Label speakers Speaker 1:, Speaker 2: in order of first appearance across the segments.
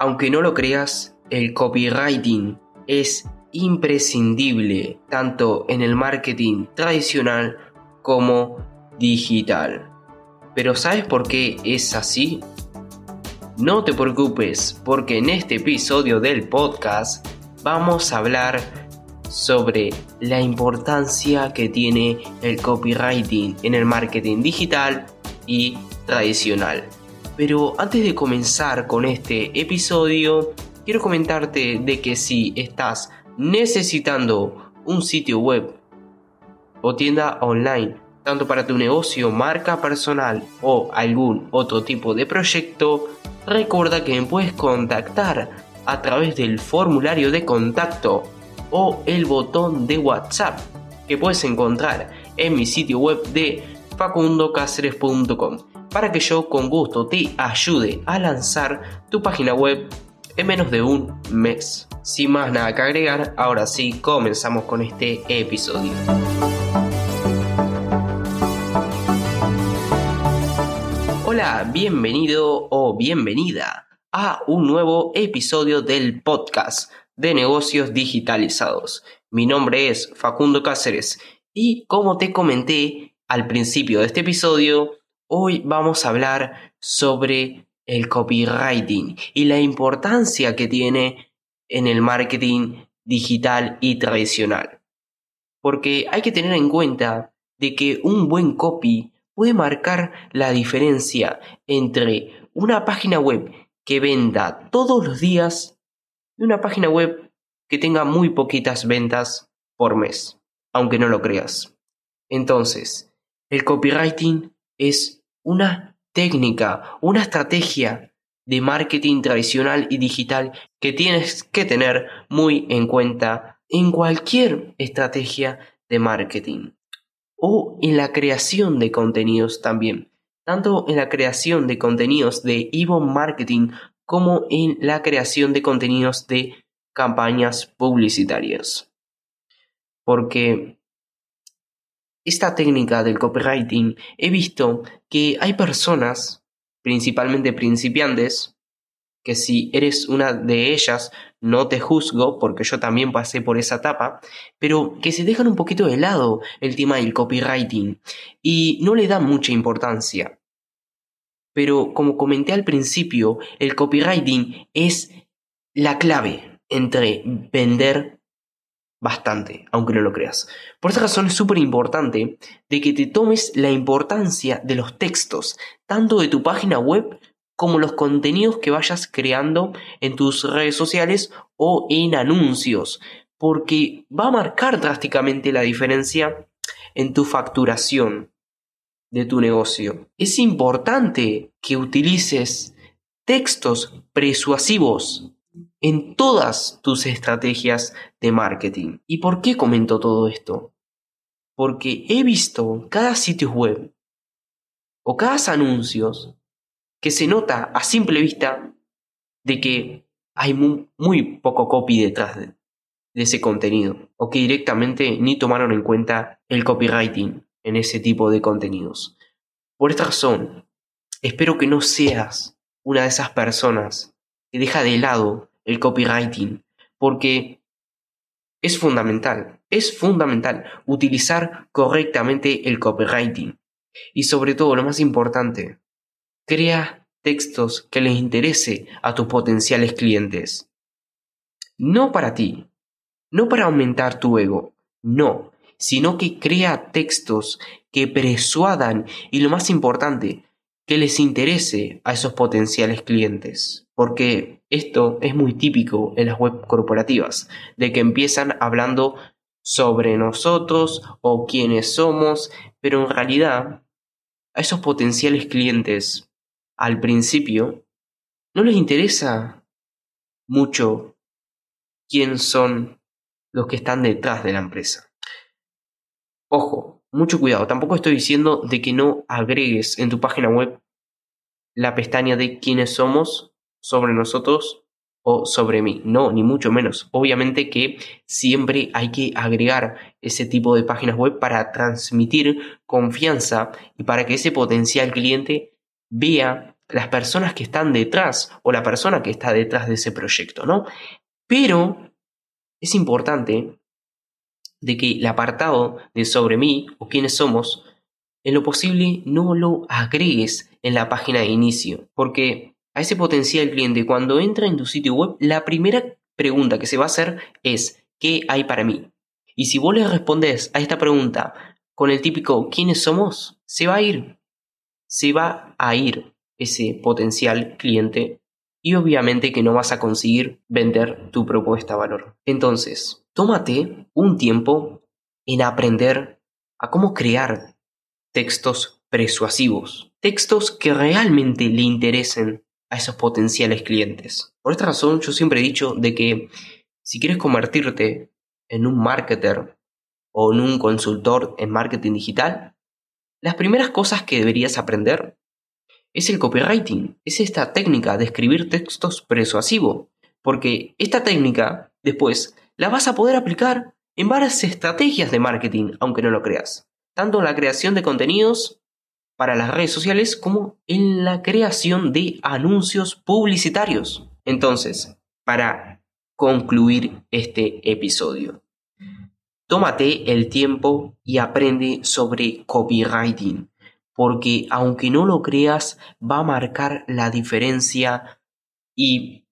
Speaker 1: Aunque no lo creas, el copywriting es imprescindible tanto en el marketing tradicional como digital. Pero ¿sabes por qué es así? No te preocupes, porque en este episodio del podcast vamos a hablar sobre la importancia que tiene el copywriting en el marketing digital y tradicional. Pero antes de comenzar con este episodio, quiero comentarte de que si estás necesitando un sitio web o tienda online, tanto para tu negocio, marca personal o algún otro tipo de proyecto, recuerda que me puedes contactar a través del formulario de contacto o el botón de WhatsApp que puedes encontrar en mi sitio web de facundocaceres.com para que yo con gusto te ayude a lanzar tu página web en menos de un mes. Sin más nada que agregar, ahora sí comenzamos con este episodio. Hola, bienvenido o bienvenida a un nuevo episodio del podcast de negocios digitalizados. Mi nombre es Facundo Cáceres y como te comenté al principio de este episodio, Hoy vamos a hablar sobre el copywriting y la importancia que tiene en el marketing digital y tradicional. Porque hay que tener en cuenta de que un buen copy puede marcar la diferencia entre una página web que venda todos los días y una página web que tenga muy poquitas ventas por mes, aunque no lo creas. Entonces, el copywriting es una técnica, una estrategia de marketing tradicional y digital que tienes que tener muy en cuenta en cualquier estrategia de marketing o en la creación de contenidos también, tanto en la creación de contenidos de Evo Marketing como en la creación de contenidos de campañas publicitarias. Porque esta técnica del copywriting he visto que hay personas, principalmente principiantes, que si eres una de ellas no te juzgo porque yo también pasé por esa etapa, pero que se dejan un poquito de lado el tema del copywriting y no le dan mucha importancia. Pero como comenté al principio, el copywriting es la clave entre vender bastante, aunque no lo creas. Por esa razón es súper importante de que te tomes la importancia de los textos, tanto de tu página web como los contenidos que vayas creando en tus redes sociales o en anuncios, porque va a marcar drásticamente la diferencia en tu facturación de tu negocio. Es importante que utilices textos persuasivos en todas tus estrategias de marketing. ¿Y por qué comento todo esto? Porque he visto cada sitio web o cada anuncios que se nota a simple vista de que hay muy, poco copy detrás de, de ese contenido o que directamente ni tomaron en cuenta el copywriting en ese tipo de contenidos. Por esta razón, espero que no seas una de esas personas que deja de lado el copywriting, porque es fundamental, es fundamental utilizar correctamente el copywriting. Y sobre todo, lo más importante, crea textos que les interese a tus potenciales clientes. No para ti, no para aumentar tu ego, no, sino que crea textos que persuadan y lo más importante, que les interese a esos potenciales clientes. Porque esto es muy típico en las web corporativas, de que empiezan hablando sobre nosotros o quiénes somos, pero en realidad a esos potenciales clientes al principio no les interesa mucho quién son los que están detrás de la empresa. Ojo, mucho cuidado. Tampoco estoy diciendo de que no agregues en tu página web la pestaña de quiénes somos sobre nosotros o sobre mí. No, ni mucho menos. Obviamente que siempre hay que agregar ese tipo de páginas web para transmitir confianza y para que ese potencial cliente vea las personas que están detrás o la persona que está detrás de ese proyecto, ¿no? Pero es importante de que el apartado de sobre mí o quiénes somos, en lo posible no lo agregues en la página de inicio, porque a ese potencial cliente cuando entra en tu sitio web, la primera pregunta que se va a hacer es ¿qué hay para mí? Y si vos le respondes a esta pregunta con el típico ¿quiénes somos? Se va a ir. Se va a ir ese potencial cliente y obviamente que no vas a conseguir vender tu propuesta de valor. Entonces, tómate un tiempo en aprender a cómo crear textos persuasivos, textos que realmente le interesen a esos potenciales clientes. Por esta razón yo siempre he dicho de que si quieres convertirte en un marketer o en un consultor en marketing digital, las primeras cosas que deberías aprender es el copywriting, es esta técnica de escribir textos persuasivos, porque esta técnica después la vas a poder aplicar en varias estrategias de marketing, aunque no lo creas, tanto en la creación de contenidos para las redes sociales como en la creación de anuncios publicitarios. Entonces, para concluir este episodio, tómate el tiempo y aprende sobre copywriting, porque aunque no lo creas, va a marcar la diferencia y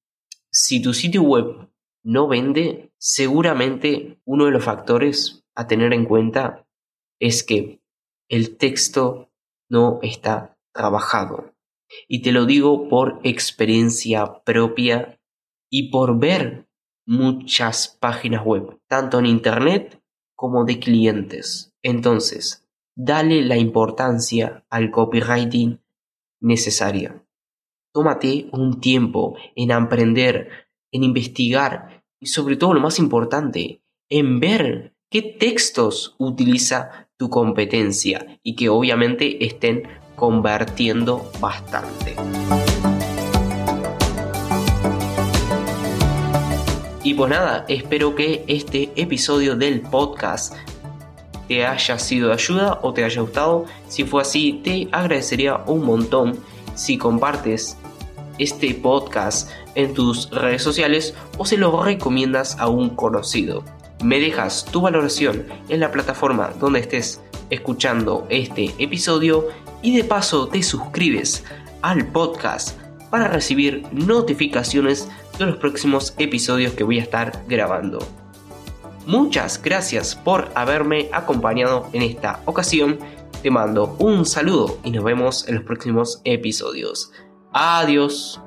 Speaker 1: si tu sitio web no vende, seguramente uno de los factores a tener en cuenta es que el texto no está trabajado. Y te lo digo por experiencia propia y por ver muchas páginas web, tanto en Internet como de clientes. Entonces, dale la importancia al copywriting necesaria. Tómate un tiempo en aprender, en investigar y sobre todo lo más importante, en ver qué textos utiliza tu competencia y que obviamente estén convirtiendo bastante. Y pues nada, espero que este episodio del podcast te haya sido de ayuda o te haya gustado. Si fue así, te agradecería un montón si compartes este podcast en tus redes sociales o se lo recomiendas a un conocido me dejas tu valoración en la plataforma donde estés escuchando este episodio y de paso te suscribes al podcast para recibir notificaciones de los próximos episodios que voy a estar grabando. Muchas gracias por haberme acompañado en esta ocasión. Te mando un saludo y nos vemos en los próximos episodios. Adiós.